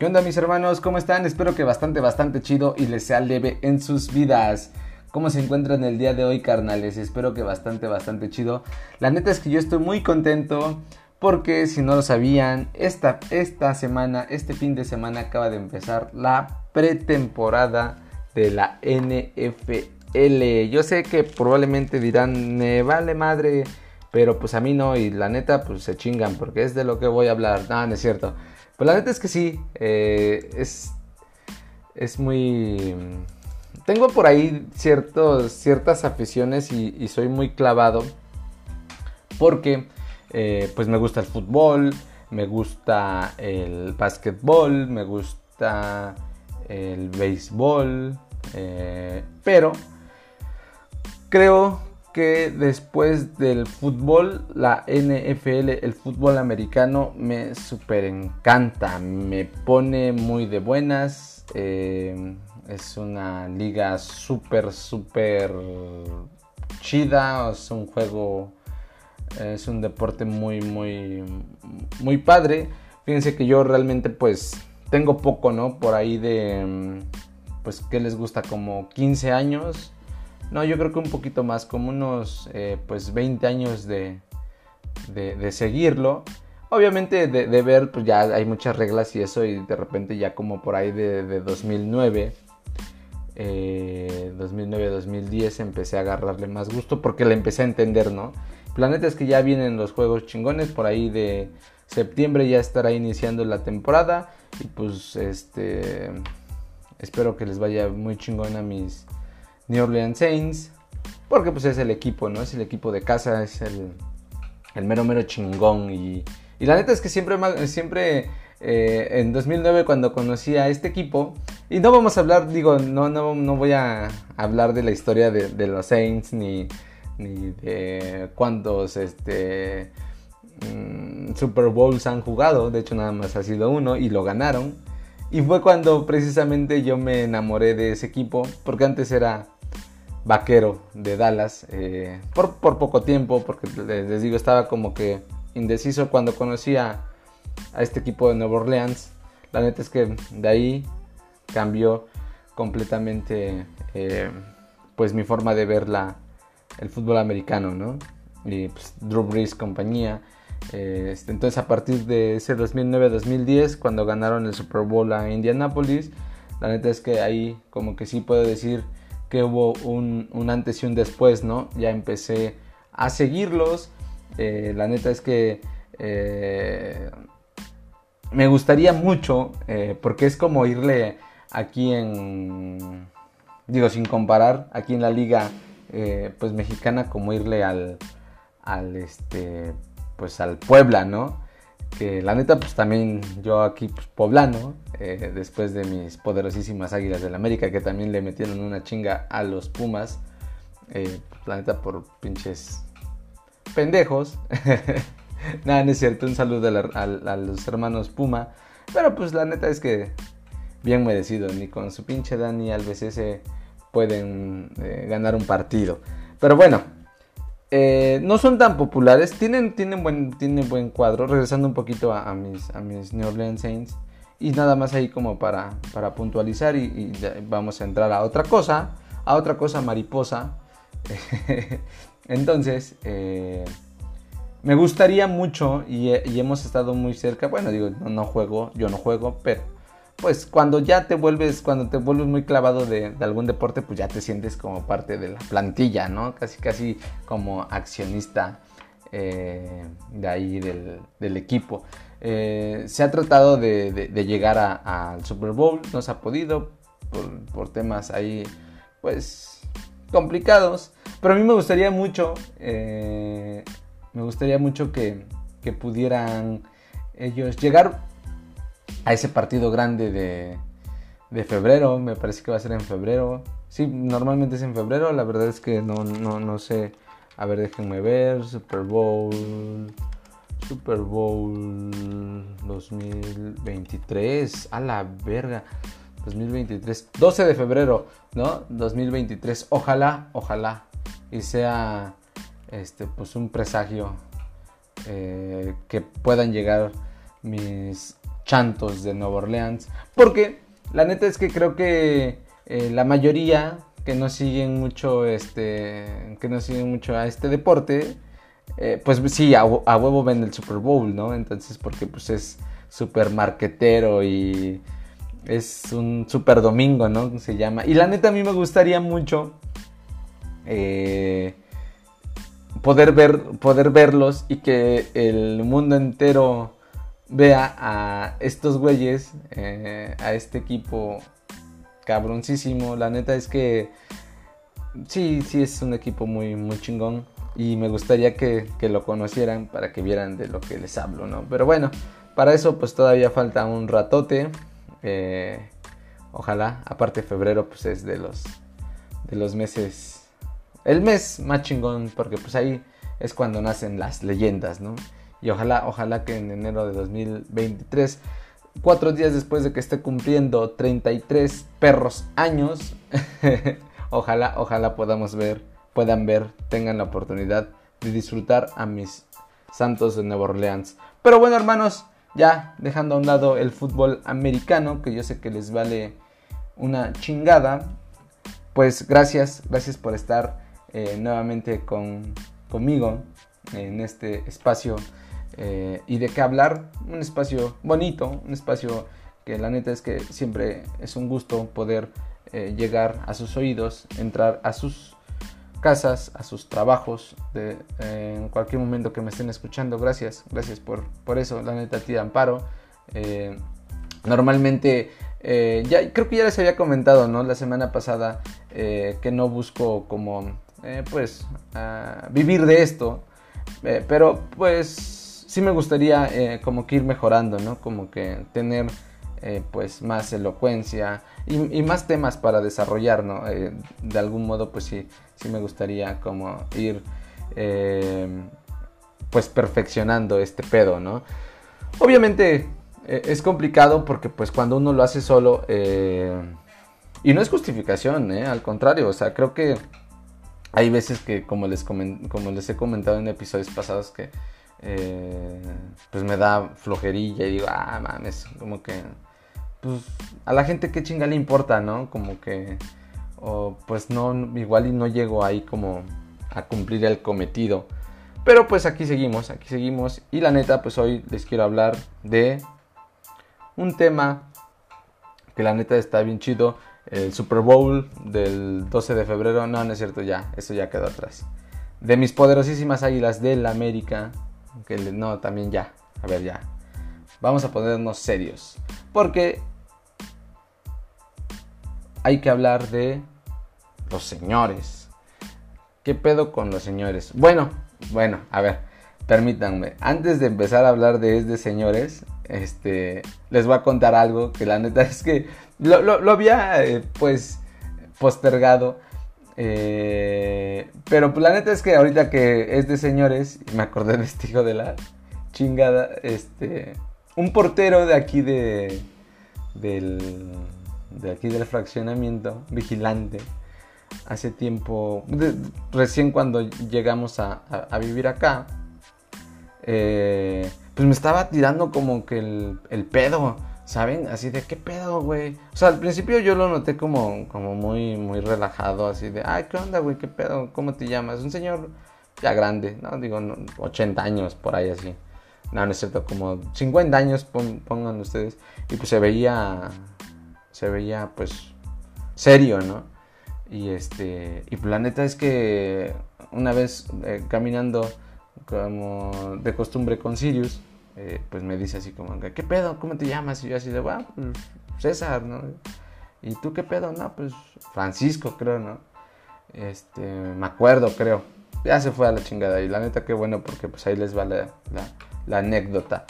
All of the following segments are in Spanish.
¿Qué onda mis hermanos? ¿Cómo están? Espero que bastante, bastante chido y les sea leve en sus vidas. ¿Cómo se encuentran el día de hoy, carnales? Espero que bastante, bastante chido. La neta es que yo estoy muy contento porque si no lo sabían, esta, esta semana, este fin de semana acaba de empezar la pretemporada de la NFL. Yo sé que probablemente dirán, me vale madre, pero pues a mí no y la neta pues se chingan porque es de lo que voy a hablar. No, no es cierto. Pues la neta es que sí, eh, es, es muy... Tengo por ahí ciertos, ciertas aficiones y, soy muy clavado porque eh, pues me gusta el fútbol, me gusta el básquetbol, me gusta el béisbol, eh, pero creo que después del fútbol, la NFL, el fútbol americano, me super encanta, me pone muy de buenas. Eh, es una liga súper, súper chida, es un juego, es un deporte muy, muy, muy padre. Fíjense que yo realmente pues tengo poco, ¿no? Por ahí de, pues, ¿qué les gusta? Como 15 años no, yo creo que un poquito más, como unos eh, pues 20 años de, de, seguirlo. Obviamente de, ver, pues ya hay muchas reglas y eso, y de repente ya como por ahí de, 2009, 2009-2010 empecé a agarrarle más gusto porque le empecé a entender, ¿no? Planeta es que ya vienen los juegos chingones, por ahí de septiembre ya estará iniciando la temporada y pues este espero que les vaya muy chingón a mis New Orleans Saints, porque pues es el equipo, ¿no? Es el equipo de casa, es el, el mero mero chingón y, y la neta es que siempre, siempre eh, en 2009 cuando conocí a este equipo, y no vamos a hablar, digo, no, no, no voy a hablar de la historia de, los Saints ni, ni de cuántos este, mm, Super Bowls han jugado, de hecho nada más ha sido uno y lo ganaron. Y fue cuando precisamente yo me enamoré de ese equipo, porque antes era vaquero de Dallas eh, por, poco tiempo, porque les digo, estaba como que indeciso cuando conocí a, este equipo de Nueva Orleans. La neta es que de ahí cambió completamente eh, pues mi forma de ver la, el fútbol americano, ¿no? Y pues, Drew Brees compañía. Eh, este, entonces a partir de ese 2009-2010, cuando ganaron el Super Bowl a Indianapolis, la neta es que ahí como que sí puedo decir que hubo un, antes y un después, ¿no? Ya empecé a seguirlos. Eh, la neta es que eh, me gustaría mucho, eh, porque es como irle aquí en, digo, sin comparar, aquí en la liga, pues mexicana, como irle al, al, este, pues al Puebla, ¿no? Que la neta pues también yo aquí pues, poblano, eh, después de mis poderosísimas Águilas del América que también le metieron una chinga a los Pumas, eh, pues, la neta por pinches pendejos. Nada, no es cierto, un saludo a, los hermanos Puma, pero pues la neta es que bien merecido, ni con su pinche Dani Alves ese pueden eh, ganar un partido. Pero bueno, eh, no son tan populares, tienen, tienen, buen, tienen buen cuadro, regresando un poquito a, mis, a mis New Orleans Saints. Y nada más ahí como para, para puntualizar y, vamos a entrar a otra cosa, a otra cosa mariposa. Entonces, eh, me gustaría mucho y, hemos estado muy cerca, bueno, digo, no juego, yo no juego, pero pues cuando ya te vuelves, cuando te vuelves muy clavado de, algún deporte, pues ya te sientes como parte de la plantilla, ¿no? Casi, casi como accionista eh, de ahí del, equipo. Eh, se ha tratado de, llegar al Super Bowl, no se ha podido por, temas ahí, pues, complicados. Pero a mí me gustaría mucho, eh, me gustaría mucho que, que pudieran ellos llegar a ese partido grande de, de febrero, me parece que va a ser en febrero. Sí, normalmente es en febrero, la verdad es que no, no, no sé. A ver, déjenme ver, Super Bowl, Super Bowl 2023, a la verga. 2023, 12 de febrero, ¿no? 2023. Ojalá, ojalá y sea este pues un presagio eh, que puedan llegar mis chantos de Nueva Orleans. Porque la neta es que creo que eh, la mayoría que no siguen mucho este que no siguen mucho a este deporte eh, pues sí a, huevo ven el Super Bowl no entonces porque pues es super marquetero y es un super domingo no se llama y la neta a mí me gustaría mucho eh, poder ver poder verlos y que el mundo entero vea a estos güeyes a este equipo cabroncísimo. La neta es que sí, sí es un equipo muy, muy chingón. Y me gustaría que, lo conocieran para que vieran de lo que les hablo, ¿no? Pero bueno, para eso pues todavía falta un ratote. Eh, ojalá, aparte febrero pues es de los, de los meses, el mes más chingón, porque pues ahí es cuando nacen las leyendas, ¿no? Y ojalá, ojalá que en enero de 2023 cuatro días después de que esté cumpliendo 33 perros años, ojalá, ojalá podamos ver, puedan ver, tengan la oportunidad de disfrutar a mis Santos de Nueva Orleans. Pero bueno, hermanos, ya dejando a un lado el fútbol americano, que yo sé que les vale una chingada, pues gracias, gracias por estar eh, nuevamente con, conmigo en este espacio eh, y de qué hablar. Un espacio bonito, un espacio que la neta es que siempre es un gusto poder eh, llegar a sus oídos, entrar a sus casas, a sus trabajos, eh, en cualquier momento que me estén escuchando. Gracias, gracias por, por eso, la neta, tía Amparo. normalmente, ya creo que ya les había comentado, ¿no? La semana pasada que no busco como, pues, vivir de esto. pero pues sí me gustaría eh, como que ir mejorando, ¿no? Como que tener eh, pues más elocuencia y, más temas para desarrollar, ¿no? Eh, de algún modo pues sí, sí me gustaría como ir pues perfeccionando este pedo, ¿no? Obviamente es complicado porque pues cuando uno lo hace solo y no es justificación, Al contrario, o sea, creo que hay veces que como les, como les he comentado en episodios pasados que eh, pues me da flojerilla y digo, ah, mames, como que, pues a la gente qué chinga le importa, ¿no? Como que, pues no, igual y no llego ahí como a cumplir el cometido. Pero pues aquí seguimos, aquí seguimos. Y la neta, pues hoy les quiero hablar de un tema que la neta está bien chido. El Super Bowl del 12 de febrero. No, no es cierto, ya, eso ya quedó atrás. De mis poderosísimas águilas del América que no, también ya. A ver, ya. Vamos a ponernos serios. Porque hay que hablar de los señores. ¿Qué pedo con los señores? Bueno, bueno, a ver, permítanme. Antes de empezar a hablar de este señores, este, les voy a contar algo que la neta es que lo, había, eh, pues, postergado eh, pero pues, la neta es que ahorita que es de señores, me acordé de este hijo de la chingada, este, un portero de aquí de, del, de aquí del fraccionamiento, vigilante, hace tiempo, recién cuando llegamos a, vivir acá, eh, pues me estaba tirando como que el pedo ¿Saben? Así de, ¿qué pedo, güey? O sea, al principio yo lo noté como, como muy, muy relajado, así de, ay, ¿qué onda, güey? ¿Qué pedo? ¿Cómo te llamas? Un señor ya grande, ¿no? Digo, 80 años, por ahí así. No, no es cierto, como 50 años pongan ustedes. Y pues se veía, se veía, pues, serio, ¿no? Y este, y pues la neta es que una vez eh, caminando como de costumbre con Sirius, eh, pues me dice así como, ¿qué pedo? ¿Cómo te llamas? Y yo así de, bueno, pues César, ¿no? ¿Y tú qué pedo? No, pues Francisco, creo, ¿no? Este, me acuerdo, creo. Ya se fue a la chingada y la neta qué bueno porque pues ahí les va la, la, anécdota.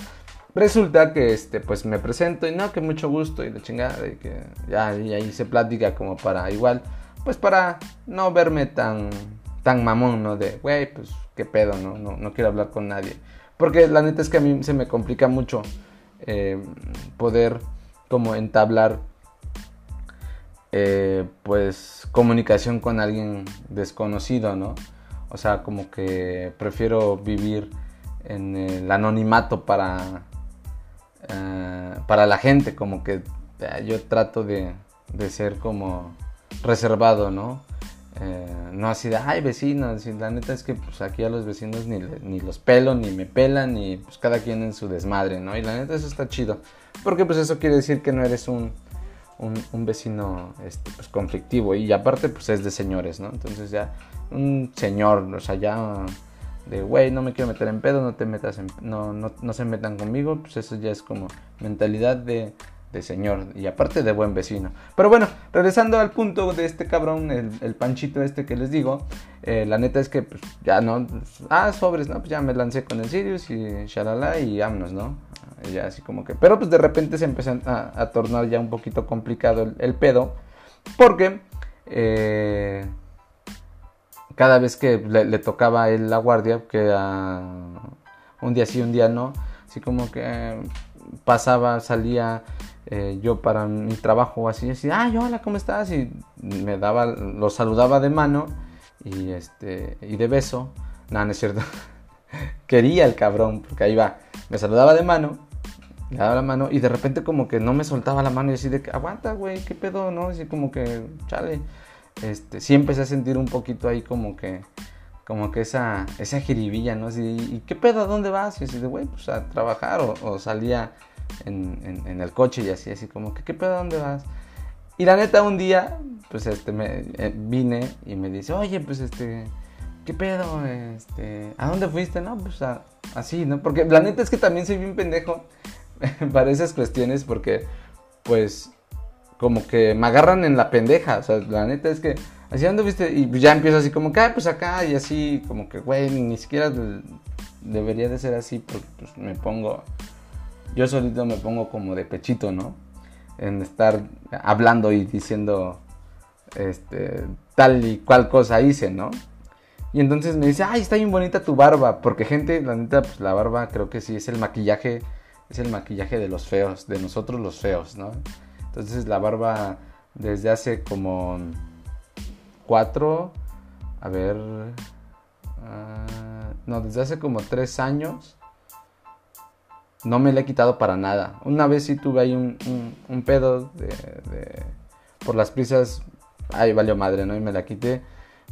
Resulta que este, pues me presento y no, que mucho gusto y la chingada y que ya y ahí se plática como para igual, pues para no verme tan, tan mamón, ¿no? De, güey, pues qué pedo, ¿no? ¿no? No quiero hablar con nadie. Porque la neta es que a mí se me complica mucho eh, poder como entablar eh, pues comunicación con alguien desconocido, ¿no? O sea, como que prefiero vivir en el anonimato para, eh, para la gente, como que yo trato de, de ser como reservado, ¿no? Eh, no así de, ay vecinos, la neta es que pues aquí a los vecinos ni, ni los pelo, ni me pelan, ni pues cada quien en su desmadre, ¿no? Y la neta eso está chido, porque pues eso quiere decir que no eres un, un, vecino este, pues, conflictivo y aparte pues es de señores, ¿no? Entonces ya un señor, o sea, ya de, güey, no me quiero meter en pedo, no te metas en, no, no, no se metan conmigo, pues eso ya es como mentalidad de de señor y aparte de buen vecino. Pero bueno, regresando al punto de este cabrón, el, panchito este que les digo, eh, la neta es que pues, ya no, ah, sobres, no, pues ya me lancé con el Sirius y shalala y vámonos, ¿no? Ya así como que, pero pues de repente se empezó a, tornar ya un poquito complicado el, pedo, porque eh, cada vez que le, tocaba a él la guardia, que un día sí, un día no, así como que pasaba, salía eh, yo para mi trabajo así, así, ay, hola, ¿cómo estás? Y me daba, lo saludaba de mano y, este, y de beso. Nada, no es cierto. Quería el cabrón, porque ahí va. Me saludaba de mano, le daba la mano y de repente como que no me soltaba la mano y así de que, aguanta, güey, ¿qué pedo? ¿No? Así como que, chale. Este, sí empecé a sentir un poquito ahí como que, como que esa, esa jiribilla, ¿no? Así, ¿y qué pedo? ¿A dónde vas? Y así de, güey, pues a trabajar o salía en, el coche y así, así como que, ¿qué pedo? ¿Dónde vas? Y la neta, un día, pues este, eh, vine y me dice, oye, pues este, ¿qué pedo? Este, ¿a dónde fuiste? No, pues así, ¿no? Porque la neta es que también soy bien pendejo para esas cuestiones porque, pues, como que me agarran en la pendeja. O sea, la neta es que, así, ¿dónde fuiste? Y ya empiezo así como que, ah, pues acá y así, como que, güey, ni siquiera debería de ser así porque pues, me pongo yo solito me pongo como de pechito, ¿no? En estar hablando y diciendo este, tal y cual cosa hice, ¿no? Y entonces me dice, ay, está bien bonita tu barba. Porque gente, la neta, pues la barba creo que sí es el maquillaje, es el maquillaje de los feos, de nosotros los feos, ¿no? Entonces la barba desde hace como cuatro, a ver, ah, no, desde hace como tres años no me la he quitado para nada. Una vez sí tuve ahí un, pedo de, por las prisas, ahí valió madre, ¿no? Y me la quité.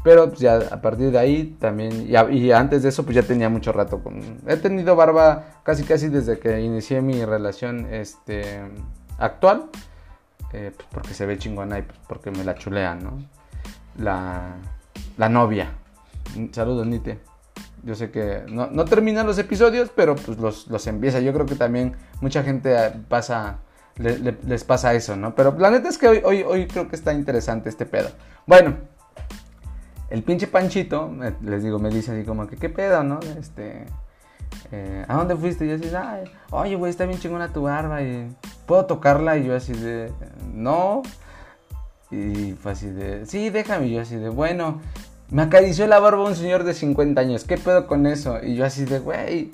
Pero pues ya a partir de ahí también, y, antes de eso pues ya tenía mucho rato. Con, he tenido barba casi casi desde que inicié mi relación este, actual. Eh, pues porque se ve chingona y pues porque me la chulean, ¿no? La, la novia. Saludos, Nite. Yo sé que no, terminan los episodios, pero pues los, empieza. Yo creo que también mucha gente pasa, les pasa eso, ¿no? Pero la neta es que hoy, hoy, hoy creo que está interesante este pedo. Bueno, el pinche Panchito, les digo, me dice así como que, ¿qué pedo, no? Este, eh, ¿a dónde fuiste? Y yo así, Ay, oye, güey, está bien chingona tu barba y ¿puedo tocarla? Y yo así de, no. Y fue así de, sí, déjame. Y yo así de, bueno. Me acarició la barba un señor de 50 años. ¿Qué pedo con eso? Y yo así de, güey.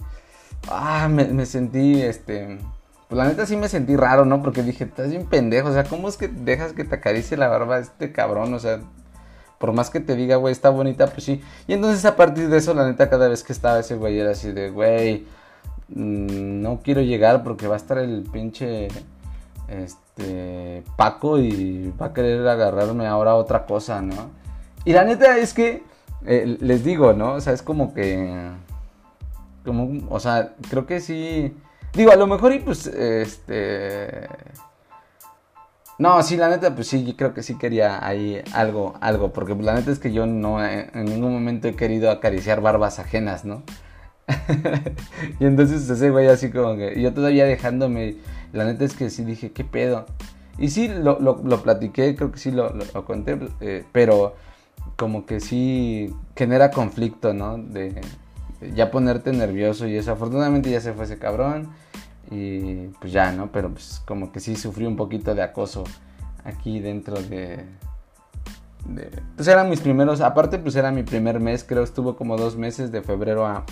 Ah, me, sentí, este. Pues la neta sí me sentí raro, ¿no? Porque dije, estás bien pendejo. O sea, ¿cómo es que dejas que te acaricie la barba este cabrón? O sea, por más que te diga, güey, está bonita, pues sí. Y entonces a partir de eso, la neta, cada vez que estaba ese güey era así de, güey, mm, no quiero llegar porque va a estar el pinche, este, Paco y va a querer agarrarme ahora otra cosa, ¿no? Y la neta es que, eh, les digo, ¿no? O sea, es como que... Como, o sea, creo que sí... Digo, a lo mejor y pues, este... No, sí, la neta, pues sí, creo que sí quería ahí algo, algo, porque la neta es que yo no en ningún momento he querido acariciar barbas ajenas, ¿no? y entonces ese güey así como que, yo todavía dejándome, la neta es que sí dije, ¿qué pedo? Y sí, lo, lo, lo platiqué, creo que sí lo, lo conté, eh, pero como que sí genera conflicto, ¿no? De, ya ponerte nervioso y eso. Afortunadamente ya se fue ese cabrón y pues ya, ¿no? Pero pues como que sí sufrí un poquito de acoso aquí dentro de... pues eran mis primeros, aparte pues era mi primer mes, creo estuvo como dos meses de febrero a,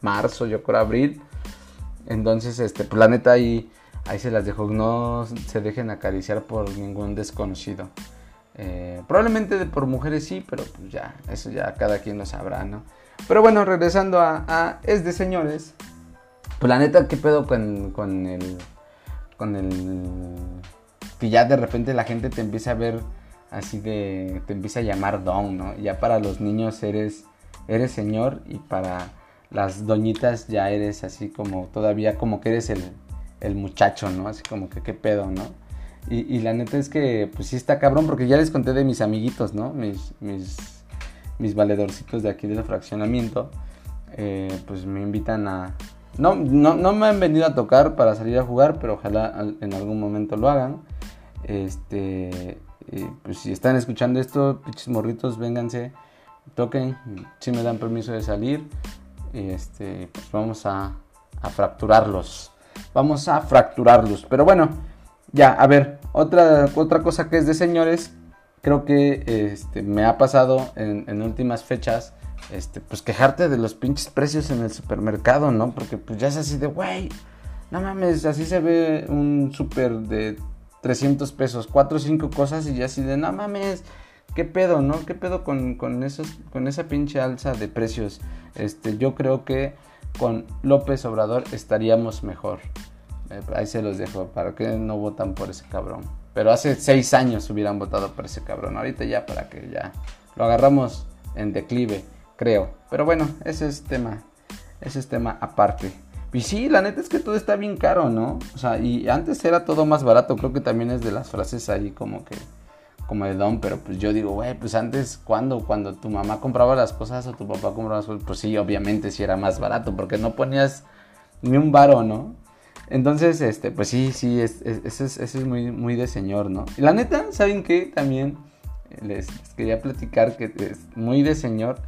marzo, yo creo abril. Entonces, este, pues la neta ahí, ahí se las dejo, no se dejen acariciar por ningún desconocido. Eh, probablemente por mujeres sí, pero pues ya, eso ya cada quien lo sabrá, ¿no? Pero bueno, regresando a, Es de Señores, Pues la neta, ¿qué pedo con, con el. con el. que ya de repente la gente te empieza a ver así de. te empieza a llamar don, ¿no? Ya para los niños eres. eres señor y para las doñitas ya eres así como todavía como que eres el, el muchacho, ¿no? Así como que qué pedo, ¿no? Y, la neta es que pues sí está cabrón porque ya les conté de mis amiguitos, ¿no? Mis, mis, mis valedorcitos de aquí del fraccionamiento. Eh, pues me invitan a... No, no, no, me han venido a tocar para salir a jugar, pero ojalá en algún momento lo hagan. Este, pues si están escuchando esto, pinches morritos, vénganse, toquen, si me dan permiso de salir. Este, pues vamos a, a fracturarlos. Vamos a fracturarlos. Pero bueno, ya, a ver, otra, otra cosa que es de señores, creo que este, me ha pasado en, últimas fechas, este, pues quejarte de los pinches precios en el supermercado, ¿no? Porque pues ya es así de, güey, no mames, así se ve un super de 300 pesos, 4 o 5 cosas y ya así de, no mames, ¿qué pedo, no? ¿Qué pedo con, con, esos, con esa pinche alza de precios? Este, yo creo que con López Obrador estaríamos mejor. Eh, ahí se los dejo, para que no votan por ese cabrón. Pero hace seis años hubieran votado por ese cabrón. Ahorita ya para que ya lo agarramos en declive, creo. Pero bueno, ese es tema, ese es tema aparte. Y sí, la neta es que todo está bien caro, ¿no? O sea, y antes era todo más barato. Creo que también es de las frases ahí como que como de don, pero pues yo digo, güey, pues antes, ¿cuándo? Cuando tu mamá compraba las cosas o tu papá compraba las cosas, pues sí, obviamente sí era más barato, porque no ponías ni un varo, ¿no? Entonces, este, pues sí, sí, es, es, es, es, muy, muy de señor, ¿no? Y la neta, ¿saben qué? También les, quería platicar que es muy de señor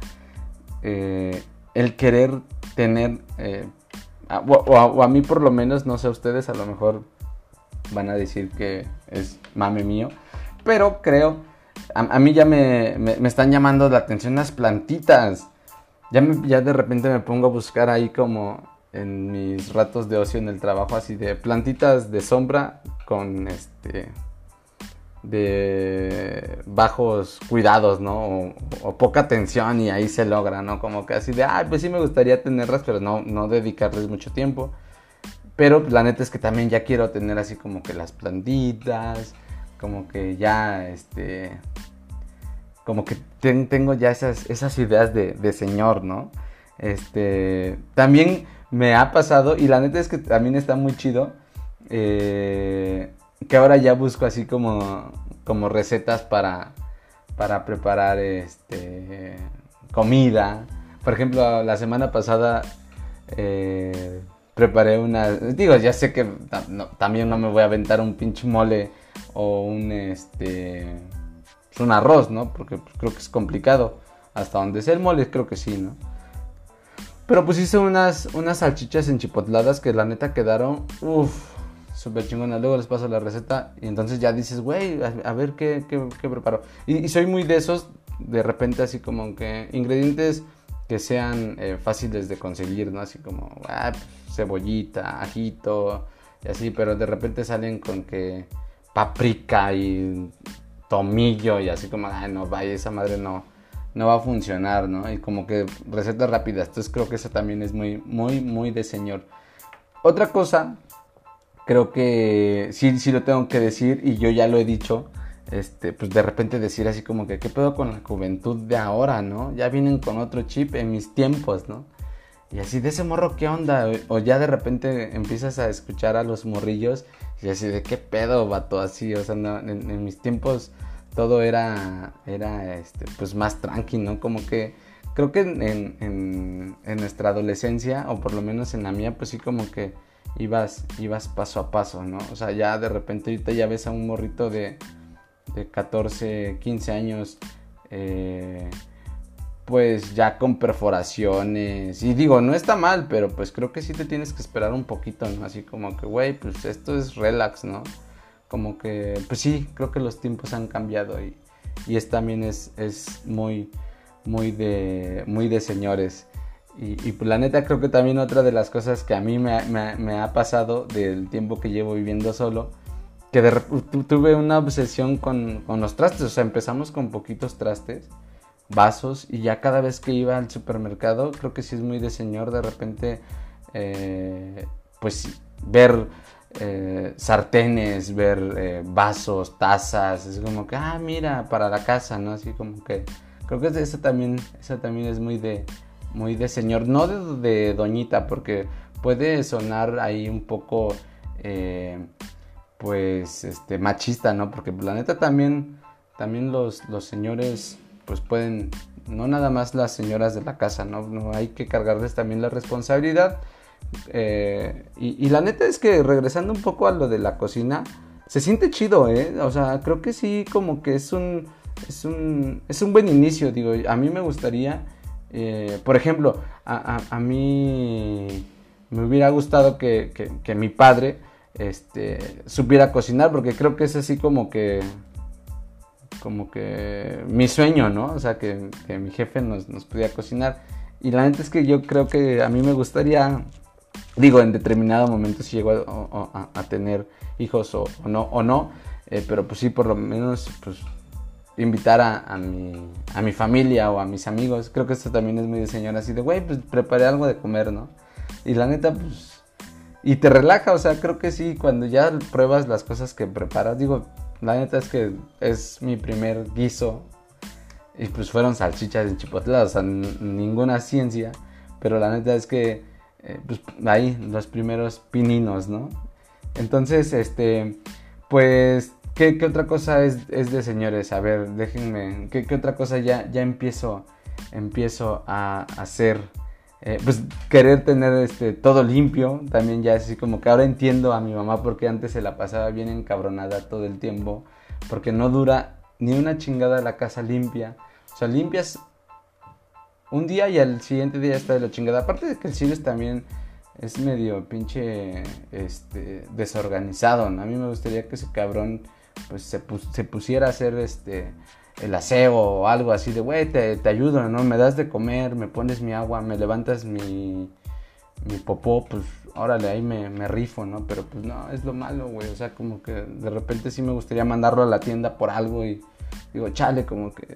eh, el querer tener, eh, o, a, mí por lo menos, no sé, ustedes a lo mejor van a decir que es mame mío, pero creo, a, mí ya me, me, están llamando la atención las plantitas. Ya, ya de repente me pongo a buscar ahí como en mis ratos de ocio en el trabajo, así de plantitas de sombra con este de bajos cuidados, ¿no? O, poca atención y ahí se logra, ¿no? Como que así de, ay, pues sí me gustaría tenerlas, pero no, no dedicarles mucho tiempo. Pero la neta es que también ya quiero tener así como que las plantitas, como que ya, este, como que tengo ya esas, esas ideas de, de señor, ¿no? Este, también me ha pasado y la neta es que también está muy chido. Eh, que ahora ya busco así como, como recetas para, para preparar este, comida. Por ejemplo, la semana pasada eh, preparé una... Digo, ya sé que también no me voy a aventar un pinche mole o un, este, un arroz, ¿no? Porque pues, creo que es complicado. Hasta donde sea el mole, creo que sí, ¿no? Pero pues unas, unas salchichas enchipotladas que la neta quedaron, uff, súper chingonas. Luego les paso la receta y entonces ya dices, güey, a, ver qué, qué, preparo. Y, soy muy de esos, de repente así como que ingredientes que sean eh, fáciles de conseguir, ¿no? Así como, ah, cebollita, ajito y así, pero de repente salen con que paprika y tomillo y así como, ay, no, vaya, esa madre no no va a funcionar, ¿no? Y como que recetas rápidas. Entonces creo que eso también es muy, muy, muy de señor. Otra cosa, creo que sí, sí lo tengo que decir y yo ya lo he dicho. Este, pues de repente decir así como que, ¿qué pedo con la juventud de ahora, no? Ya vienen con otro chip en mis tiempos, ¿no? Y así, de ese morro, ¿qué onda? O ya de repente empiezas a escuchar a los morrillos y así, ¿de qué pedo, vato? Así, o sea, en mis tiempos todo era, era este, pues más tranqui, ¿no? Como que creo que en, nuestra adolescencia, o por lo menos en la mía, pues sí como que ibas, ibas paso a paso, ¿no? O sea, ya de repente ahorita ya ves a un morrito de, de 14, 15 años, eh, pues ya con perforaciones. Y digo, no está mal, pero pues creo que sí te tienes que esperar un poquito, ¿no? Así como que, güey, pues esto es relax, ¿no? Como que, pues sí, creo que los tiempos han cambiado y, y es también es, es muy, muy de, muy de señores. Y, y pues la neta creo que también otra de las cosas que a mí me, me, ha pasado del tiempo que llevo viviendo solo, que tuve una obsesión con, con, los trastes, o sea, empezamos con poquitos trastes, vasos, y ya cada vez que iba al supermercado, creo que sí es muy de señor, de repente eh, pues ver eh, sartenes, ver eh, vasos, tazas, es como que, ah, mira, para la casa, ¿no? Así como que, creo que eso también, eso también es muy de, muy de señor, no de, doñita, porque puede sonar ahí un poco, pues, este, machista, ¿no? Porque la neta también, también los, los señores, pues pueden, no nada más las señoras de la casa, ¿no? no hay que cargarles también la responsabilidad eh, y, la neta es que regresando un poco a lo de la cocina, se siente chido, ¿eh? O sea, creo que sí, como que es un, es un, es un buen inicio, digo, a mí me gustaría, eh, por ejemplo, a, a, mí me hubiera gustado que, que, mi padre este, supiera cocinar, porque creo que es así como que, como que mi sueño, ¿no? O sea, que, que mi jefe nos, nos pudiera cocinar. Y la neta es que yo creo que a mí me gustaría digo, en determinado momento si llego a, tener hijos o, no, o no eh, pero pues sí, por lo menos, pues invitar a, mi, a mi familia o a mis amigos. Creo que esto también es muy de señora, así de, güey, pues preparé algo de comer, ¿no? Y la neta, pues, y te relaja, o sea, creo que sí, cuando ya pruebas las cosas que preparas, digo, la neta es que es mi primer guiso y pues fueron salchichas en chipotle, o sea, ninguna ciencia, pero la neta es que eh, pues ahí los primeros pininos, ¿no? Entonces, este, pues, ¿qué, otra cosa es, de señores? A ver, déjenme, ¿qué, otra cosa ya, ya empiezo, empiezo a hacer? Eh, pues querer tener este, todo limpio, también ya así como que ahora entiendo a mi mamá porque antes se la pasaba bien encabronada todo el tiempo, porque no dura ni una chingada la casa limpia. O sea, limpias un día y al siguiente día está de la chingada. Aparte de que el Sirius también es medio pinche este, desorganizado. A mí me gustaría que ese cabrón pues se, pusiera a hacer este el aseo o algo así de, güey, te, ayudo, ¿no? Me das de comer, me pones mi agua, me levantas mi, mi popó, pues órale, ahí me, me rifo, ¿no? Pero pues no, es lo malo, güey. O sea, como que de repente sí me gustaría mandarlo a la tienda por algo y digo, chale, como que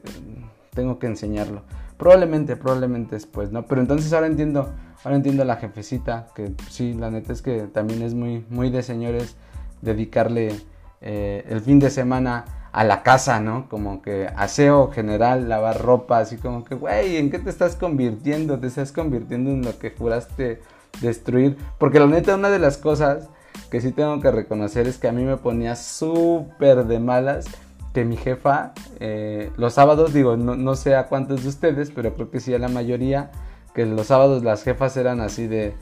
tengo que enseñarlo. Probablemente, probablemente después, ¿no? Pero entonces ahora entiendo, ahora entiendo a la jefecita, que sí, la neta es que también es muy, muy de señores dedicarle eh, el fin de semana a la casa, ¿no? Como que aseo general, lavar ropa, así como que, güey, ¿en qué te estás convirtiendo? Te estás convirtiendo en lo que juraste destruir. Porque la neta, una de las cosas que sí tengo que reconocer es que a mí me ponía súper de malas que mi jefa, eh, los sábados, digo, no, sé a cuántos de ustedes, pero creo que sí a la mayoría, que los sábados las jefas eran así de,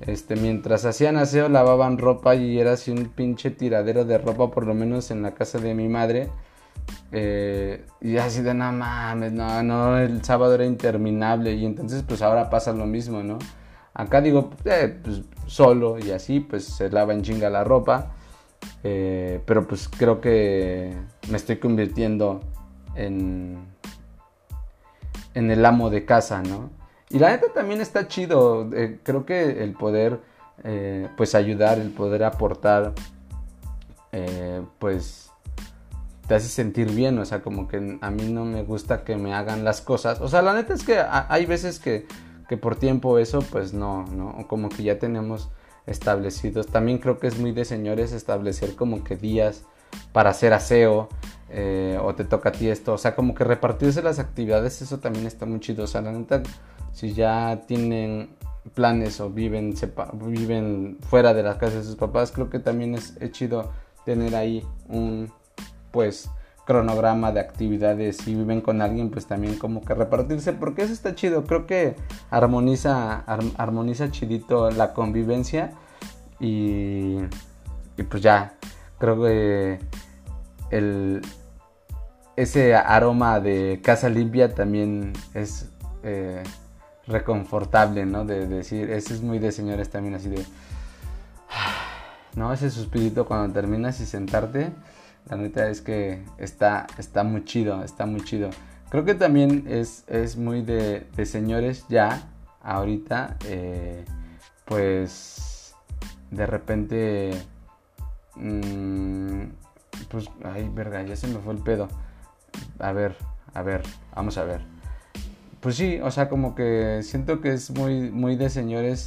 este, mientras hacían aseo lavaban ropa y era así un pinche tiradero de ropa, por lo menos en la casa de mi madre. Eh, y así de, no mames, no, no, el sábado era interminable y entonces pues ahora pasa lo mismo, ¿no? Acá digo, eh, pues solo y así, pues se lava en chinga la ropa. Eh, pero pues creo que me estoy convirtiendo en, en el amo de casa, ¿no? Y la neta también está chido. Eh, creo que el poder, eh, pues ayudar, el poder aportar, pues te hace sentir bien. O sea, como que a mí no me gusta que me hagan las cosas. O sea, la neta es que hay veces que, que por tiempo eso, pues no, ¿no? Como que ya tenemos establecidos. También creo que es muy de señores establecer como que días para hacer aseo eh, o te toca a ti esto. O sea, como que repartirse las actividades, eso también está muy chido. O sea, la neta, si ya tienen planes o viven, viven fuera de las casas de sus papás, creo que también es, es chido tener ahí un, pues, cronograma de actividades si viven con alguien pues también como que repartirse porque eso está chido creo que armoniza armoniza chidito la convivencia y, y pues ya creo que el ese aroma de casa limpia también es eh, reconfortable no de, decir ese es muy de señores también así de no ese suspirito cuando terminas y sentarte la neta es que está, está muy chido, está muy chido. Creo que también es, es muy de, señores ya, ahorita, eh, pues de repente, mm, pues, ay, verga, ya se me fue el pedo. A ver, a ver, vamos a ver. Pues sí, o sea, como que siento que es muy, muy de señores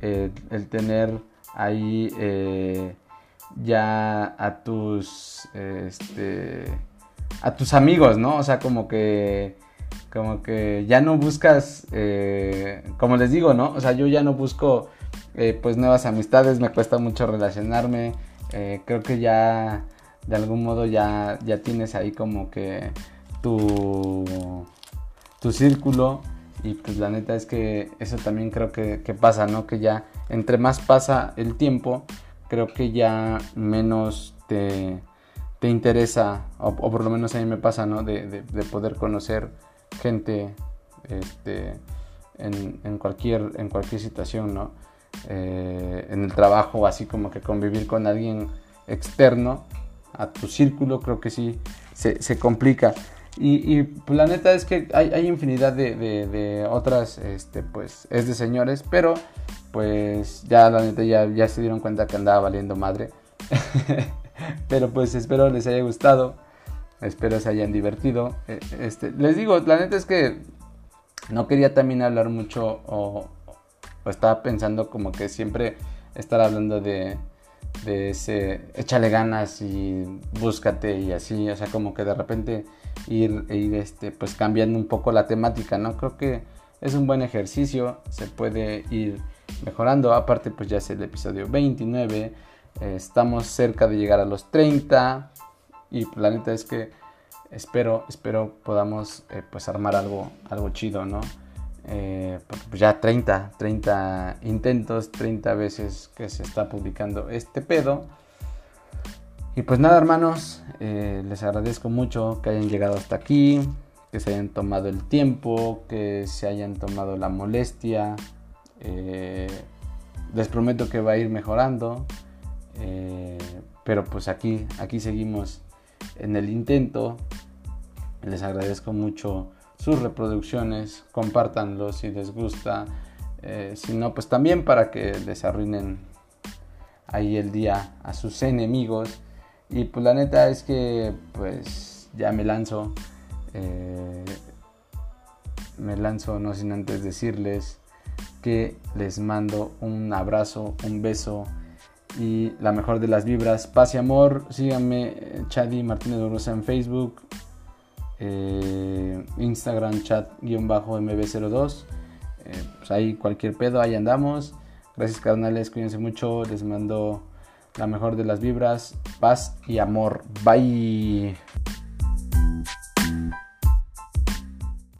el tener ahí ya a tus, este, a tus amigos, ¿no? O sea, como que como que ya no buscas, eh, como les digo, ¿no? O sea, yo ya no busco eh, pues nuevas amistades, me cuesta mucho relacionarme, eh, creo que ya de algún modo ya, ya tienes ahí como que tu, tu círculo y pues la neta es que eso también creo que, pasa, ¿no? Que ya entre más pasa el tiempo, creo que ya menos te, te interesa, o, por lo menos a mí me pasa, ¿no? De, de poder conocer gente este, en, cualquier, en cualquier situación, ¿no? Eh, en el trabajo, así como que convivir con alguien externo a tu círculo, creo que sí se, complica. Y, pues, la neta es que hay, infinidad de, otras, este, pues es de señores, pero pues ya la neta ya, ya se dieron cuenta que andaba valiendo madre. pero pues espero les haya gustado. Espero se hayan divertido. Eh, este, les digo, la neta es que no quería también hablar mucho o, estaba pensando como que siempre estar hablando de, de ese échale ganas y búscate y así, o sea, como que de repente ir, ir este, pues cambiando un poco la temática, ¿no? Creo que es un buen ejercicio, se puede ir mejorando, aparte pues ya es el episodio 29, eh, estamos cerca de llegar a los 30, y la neta es que espero, espero podamos eh, pues armar algo, algo chido, ¿no? Eh, pues ya 30, 30 intentos, 30 veces que se está publicando este pedo. Y pues nada hermanos, eh, les agradezco mucho que hayan llegado hasta aquí, que se hayan tomado el tiempo, que se hayan tomado la molestia. les prometo que va a ir mejorando. pero pues aquí, aquí seguimos en el intento. Les agradezco mucho sus reproducciones, compártanlo si les gusta, eh, si no, pues también para que les arruinen ahí el día a sus enemigos. Y pues la neta es que pues ya me lanzo, eh, me lanzo no sin antes decirles que les mando un abrazo, un beso y la mejor de las vibras. Paz y amor. Síganme, eh, Chadi Martínez Rosa en Facebook, eh, Instagram chat-mb02. Eh, pues ahí cualquier pedo, ahí andamos. Gracias carnales, cuídense mucho. Les mando la mejor de las vibras. Paz y amor. Bye.